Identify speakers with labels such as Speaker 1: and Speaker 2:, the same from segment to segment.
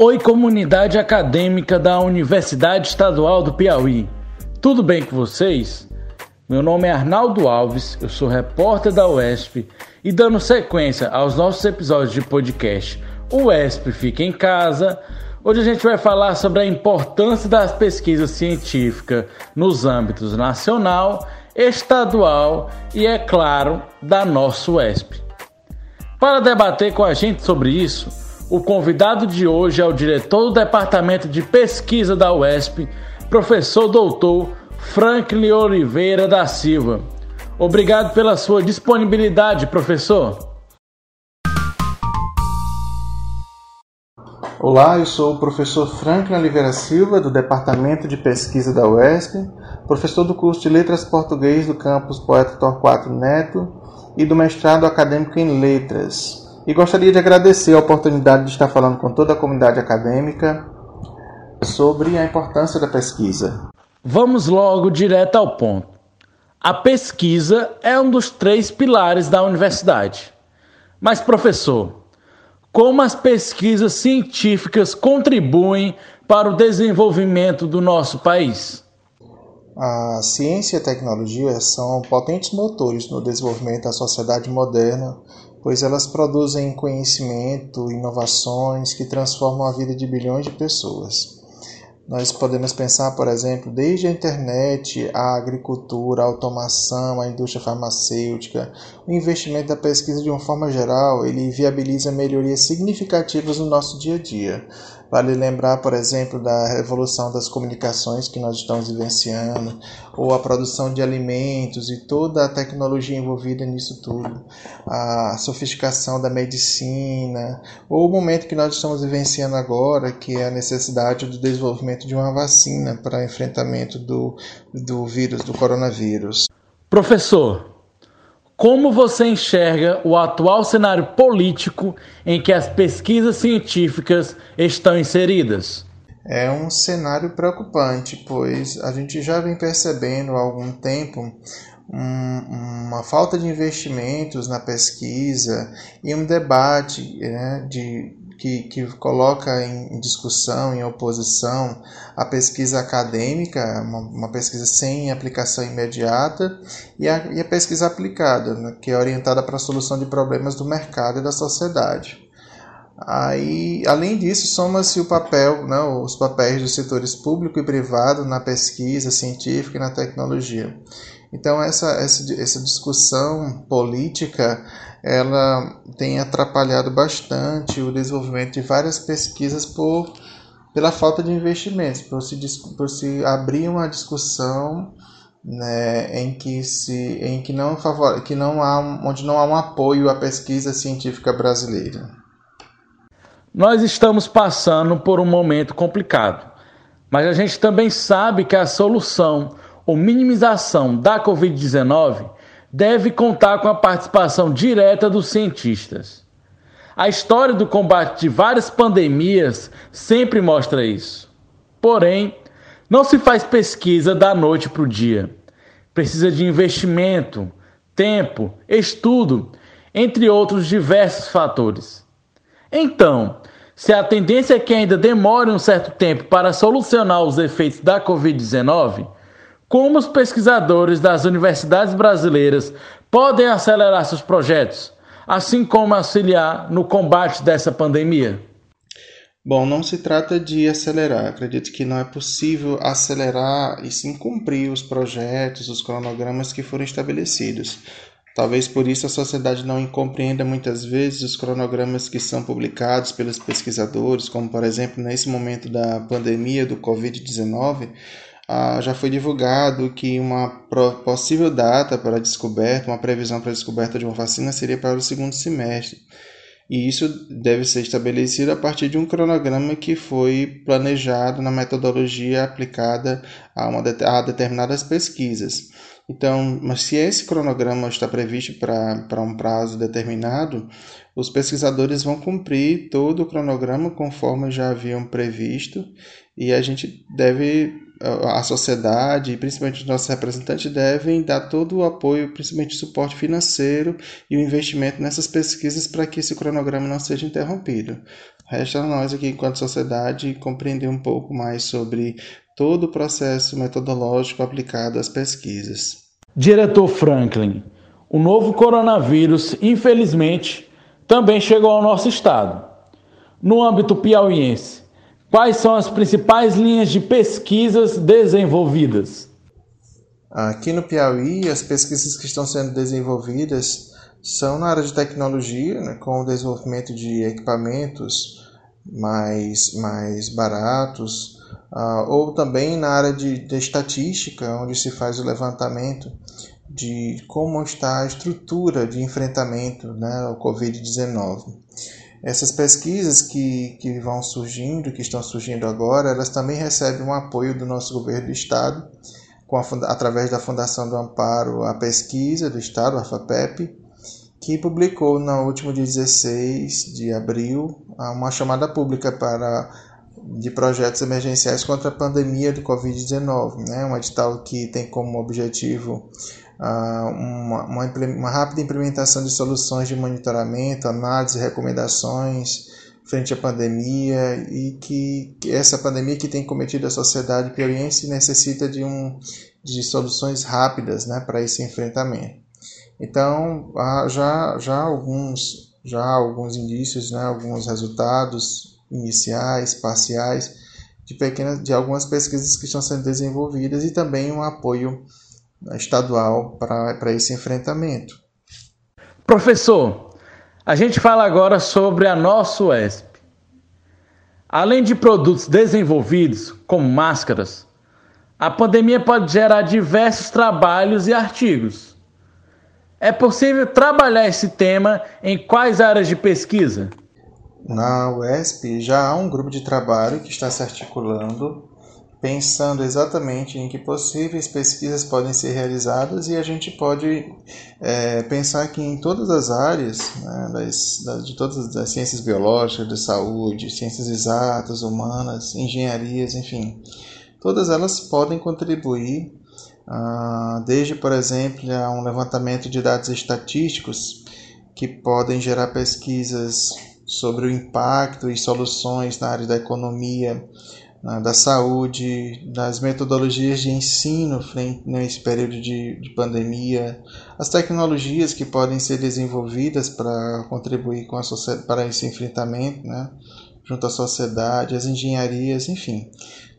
Speaker 1: Oi, comunidade acadêmica da Universidade Estadual do Piauí. Tudo bem com vocês? Meu nome é Arnaldo Alves, eu sou repórter da UESP e dando sequência aos nossos episódios de podcast UESP Fica em Casa, hoje a gente vai falar sobre a importância das pesquisas científicas nos âmbitos nacional, estadual e, é claro, da nossa UESP. Para debater com a gente sobre isso, o convidado de hoje é o diretor do Departamento de Pesquisa da UESP, professor doutor Franklin Oliveira da Silva. Obrigado pela sua disponibilidade, professor.
Speaker 2: Olá, eu sou o professor Franklin Oliveira Silva, do Departamento de Pesquisa da UESP, professor do curso de Letras Português do campus Poeta Torquato Neto e do mestrado acadêmico em Letras. E gostaria de agradecer a oportunidade de estar falando com toda a comunidade acadêmica sobre a importância da pesquisa.
Speaker 1: Vamos logo direto ao ponto. A pesquisa é um dos três pilares da universidade. Mas, professor, como as pesquisas científicas contribuem para o desenvolvimento do nosso país?
Speaker 2: A ciência e a tecnologia são potentes motores no desenvolvimento da sociedade moderna, pois elas produzem conhecimento, inovações que transformam a vida de bilhões de pessoas. Nós podemos pensar, por exemplo, desde a internet, a agricultura, a automação, a indústria farmacêutica, o investimento da pesquisa de uma forma geral, ele viabiliza melhorias significativas no nosso dia a dia. Vale lembrar, por exemplo, da revolução das comunicações que nós estamos vivenciando, ou a produção de alimentos e toda a tecnologia envolvida nisso tudo, a sofisticação da medicina, ou o momento que nós estamos vivenciando agora, que é a necessidade do desenvolvimento de uma vacina para enfrentamento do, do vírus, do coronavírus.
Speaker 1: Professor, como você enxerga o atual cenário político em que as pesquisas científicas estão inseridas?
Speaker 2: É um cenário preocupante, pois a gente já vem percebendo há algum tempo um, uma falta de investimentos na pesquisa e um debate né, de que, que coloca em discussão, em oposição, a pesquisa acadêmica, uma, uma pesquisa sem aplicação imediata, e a, e a pesquisa aplicada, né, que é orientada para a solução de problemas do mercado e da sociedade. Aí, além disso, soma-se o papel, né, os papéis dos setores público e privado na pesquisa científica e na tecnologia. Então essa, essa, essa discussão política ela tem atrapalhado bastante o desenvolvimento de várias pesquisas por pela falta de investimentos, por se, por se abrir uma discussão né, em que se em que não favor, que não há onde não há um apoio à pesquisa científica brasileira.
Speaker 1: Nós estamos passando por um momento complicado, mas a gente também sabe que a solução ou minimização da Covid-19 deve contar com a participação direta dos cientistas. A história do combate de várias pandemias sempre mostra isso. Porém, não se faz pesquisa da noite para o dia. Precisa de investimento, tempo, estudo, entre outros diversos fatores. Então, se a tendência é que ainda demore um certo tempo para solucionar os efeitos da Covid-19, como os pesquisadores das universidades brasileiras podem acelerar seus projetos, assim como auxiliar no combate dessa pandemia?
Speaker 2: Bom, não se trata de acelerar. Acredito que não é possível acelerar e sim cumprir os projetos, os cronogramas que foram estabelecidos. Talvez por isso a sociedade não compreenda muitas vezes os cronogramas que são publicados pelos pesquisadores, como por exemplo nesse momento da pandemia do Covid-19, ah, já foi divulgado que uma possível data para descoberta, uma previsão para a descoberta de uma vacina seria para o segundo semestre. E isso deve ser estabelecido a partir de um cronograma que foi planejado na metodologia aplicada a, uma, a determinadas pesquisas. Então, mas se esse cronograma está previsto para um prazo determinado, os pesquisadores vão cumprir todo o cronograma conforme já haviam previsto e a gente deve a sociedade, principalmente os nossos representantes, devem dar todo o apoio, principalmente suporte financeiro e o investimento nessas pesquisas para que esse cronograma não seja interrompido. Resta a nós aqui, enquanto sociedade, compreender um pouco mais sobre todo o processo metodológico aplicado às pesquisas.
Speaker 1: Diretor Franklin, o novo coronavírus, infelizmente, também chegou ao nosso estado. No âmbito piauiense, quais são as principais linhas de pesquisas desenvolvidas?
Speaker 2: Aqui no Piauí, as pesquisas que estão sendo desenvolvidas são na área de tecnologia, né, com o desenvolvimento de equipamentos mais, mais baratos, uh, ou também na área de, de estatística, onde se faz o levantamento de como está a estrutura de enfrentamento né, ao Covid-19. Essas pesquisas que, que vão surgindo, que estão surgindo agora, elas também recebem um apoio do nosso governo do Estado, a, através da Fundação do Amparo à Pesquisa do Estado, a FAPEP, que publicou no último dia 16 de abril uma chamada pública para de projetos emergenciais contra a pandemia do Covid-19, né? um edital que tem como objetivo uh, uma, uma, uma, rápida implementação de soluções de monitoramento, análise e recomendações frente à pandemia e que, que essa pandemia que tem cometido a sociedade piauiense necessita de, um, de soluções rápidas né, para esse enfrentamento. Então, há já, já alguns já alguns indícios, né, alguns resultados iniciais, parciais de pequenas de algumas pesquisas que estão sendo desenvolvidas e também um apoio estadual para esse enfrentamento.
Speaker 1: Professor, a gente fala agora sobre a nossa UESP. Além de produtos desenvolvidos, como máscaras, a pandemia pode gerar diversos trabalhos e artigos. É possível trabalhar esse tema em quais áreas de pesquisa?
Speaker 2: Na UESP já há um grupo de trabalho que está se articulando, pensando exatamente em que possíveis pesquisas podem ser realizadas e a gente pode é, pensar que em todas as áreas, né, das, das, de todas as ciências biológicas, de saúde, ciências exatas, humanas, engenharias, enfim, todas elas podem contribuir ah, desde, por exemplo, a um levantamento de dados estatísticos que podem gerar pesquisas sobre o impacto e soluções na área da economia, da saúde, das metodologias de ensino nesse período de, de pandemia, as tecnologias que podem ser desenvolvidas para contribuir com a para esse enfrentamento, né, junto à sociedade, as engenharias, enfim.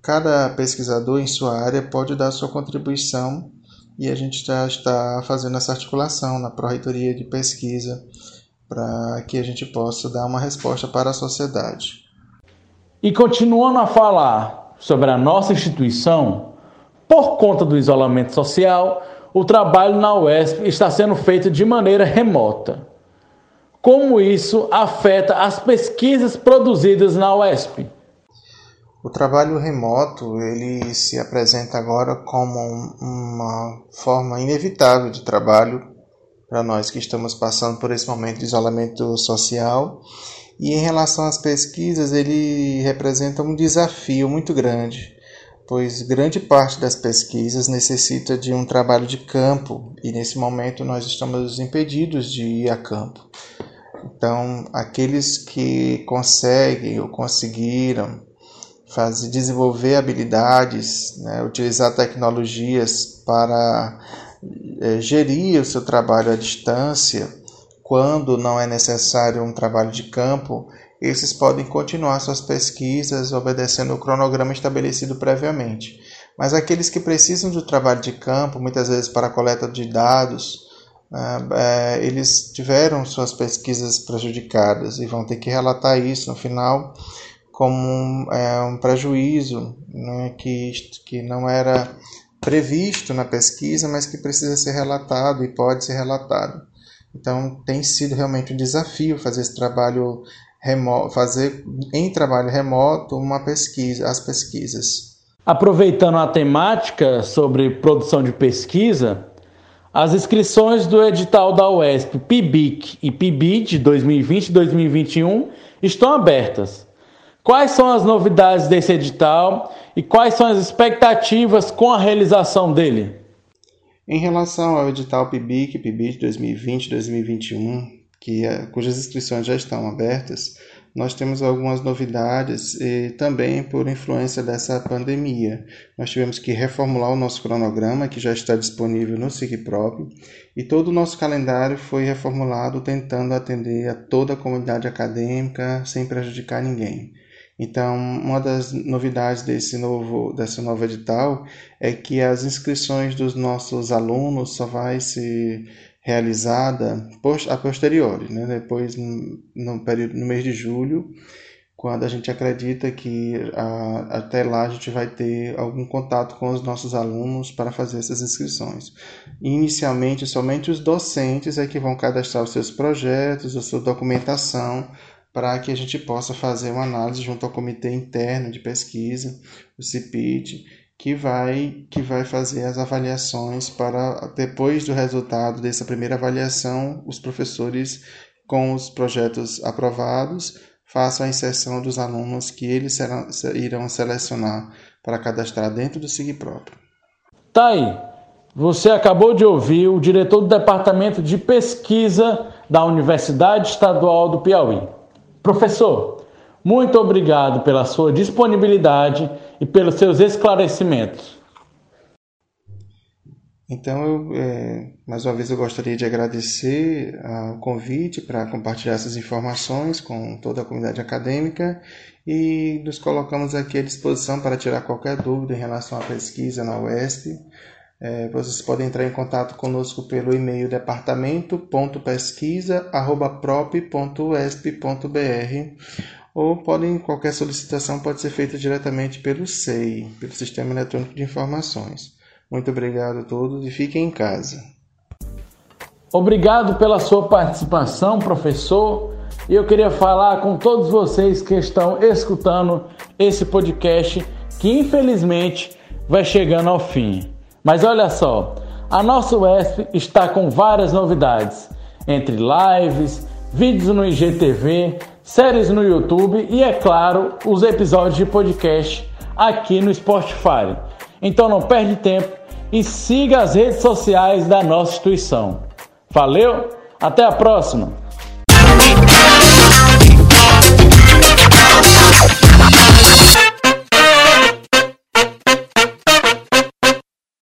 Speaker 2: Cada pesquisador em sua área pode dar sua contribuição e a gente já está fazendo essa articulação na Pró-Reitoria de Pesquisa para que a gente possa dar uma resposta para a sociedade.
Speaker 1: E continuando a falar sobre a nossa instituição, por conta do isolamento social, o trabalho na UESP está sendo feito de maneira remota. Como isso afeta as pesquisas produzidas na UESP?
Speaker 2: O trabalho remoto ele se apresenta agora como uma forma inevitável de trabalho para nós que estamos passando por esse momento de isolamento social. E em relação às pesquisas, ele representa um desafio muito grande, pois grande parte das pesquisas necessita de um trabalho de campo e nesse momento nós estamos impedidos de ir a campo. Então, aqueles que conseguem ou conseguiram fazer, desenvolver habilidades, né, utilizar tecnologias para é, gerir o seu trabalho à distância, quando não é necessário um trabalho de campo, esses podem continuar suas pesquisas obedecendo o cronograma estabelecido previamente. Mas aqueles que precisam do trabalho de campo, muitas vezes para a coleta de dados, né, é, eles tiveram suas pesquisas prejudicadas e vão ter que relatar isso no final como um, é, um prejuízo né, que, que não era previsto na pesquisa, mas que precisa ser relatado e pode ser relatado. Então tem sido realmente um desafio fazer esse trabalho remoto, fazer em trabalho remoto uma pesquisa, as pesquisas.
Speaker 1: Aproveitando a temática sobre produção de pesquisa, as inscrições do edital da UESP PIBIC e PIBID 2020-2021 estão abertas. Quais são as novidades desse edital e quais são as expectativas com a realização dele?
Speaker 2: Em relação ao edital PIBIC, PIBIC 2020-2021, que, é, cujas inscrições já estão abertas, nós temos algumas novidades e também por influência dessa pandemia. Nós tivemos que reformular o nosso cronograma, que já está disponível no SIGPROP, e todo o nosso calendário foi reformulado tentando atender a toda a comunidade acadêmica sem prejudicar ninguém. Então, uma das novidades desse novo, dessa nova edital é que as inscrições dos nossos alunos só vai ser realizada a posteriori, né? depois no, período, no mês de julho, quando a gente acredita que a, até lá a gente vai ter algum contato com os nossos alunos para fazer essas inscrições. Inicialmente, somente os docentes é que vão cadastrar os seus projetos, a sua documentação, para que a gente possa fazer uma análise junto ao comitê interno de pesquisa, o CIPIT, que vai, que vai fazer as avaliações para, depois do resultado dessa primeira avaliação, os professores, com os projetos aprovados, façam a inserção dos alunos que eles serão, irão selecionar para cadastrar dentro do SIG próprio.
Speaker 1: Tá aí. Você acabou de ouvir o diretor do Departamento de Pesquisa da Universidade Estadual do Piauí. Professor, muito obrigado pela sua disponibilidade e pelos seus esclarecimentos.
Speaker 2: Então, eu, é, mais uma vez, eu gostaria de agradecer o convite para compartilhar essas informações com toda a comunidade acadêmica e nos colocamos aqui à disposição para tirar qualquer dúvida em relação à pesquisa na UESP. É, vocês podem entrar em contato conosco pelo e-mail departamento.pesquisa.prop.usp.br ou podem qualquer solicitação pode ser feita diretamente pelo SEI, pelo Sistema Eletrônico de Informações. Muito obrigado a todos e fiquem em casa.
Speaker 1: Obrigado pela sua participação, professor. E eu queria falar com todos vocês que estão escutando esse podcast, que infelizmente vai chegando ao fim. Mas olha só, a nossa UESP está com várias novidades, entre lives, vídeos no IGTV, séries no YouTube e, é claro, os episódios de podcast aqui no Spotify. Então não perde tempo e siga as redes sociais da nossa instituição. Valeu, até a próxima!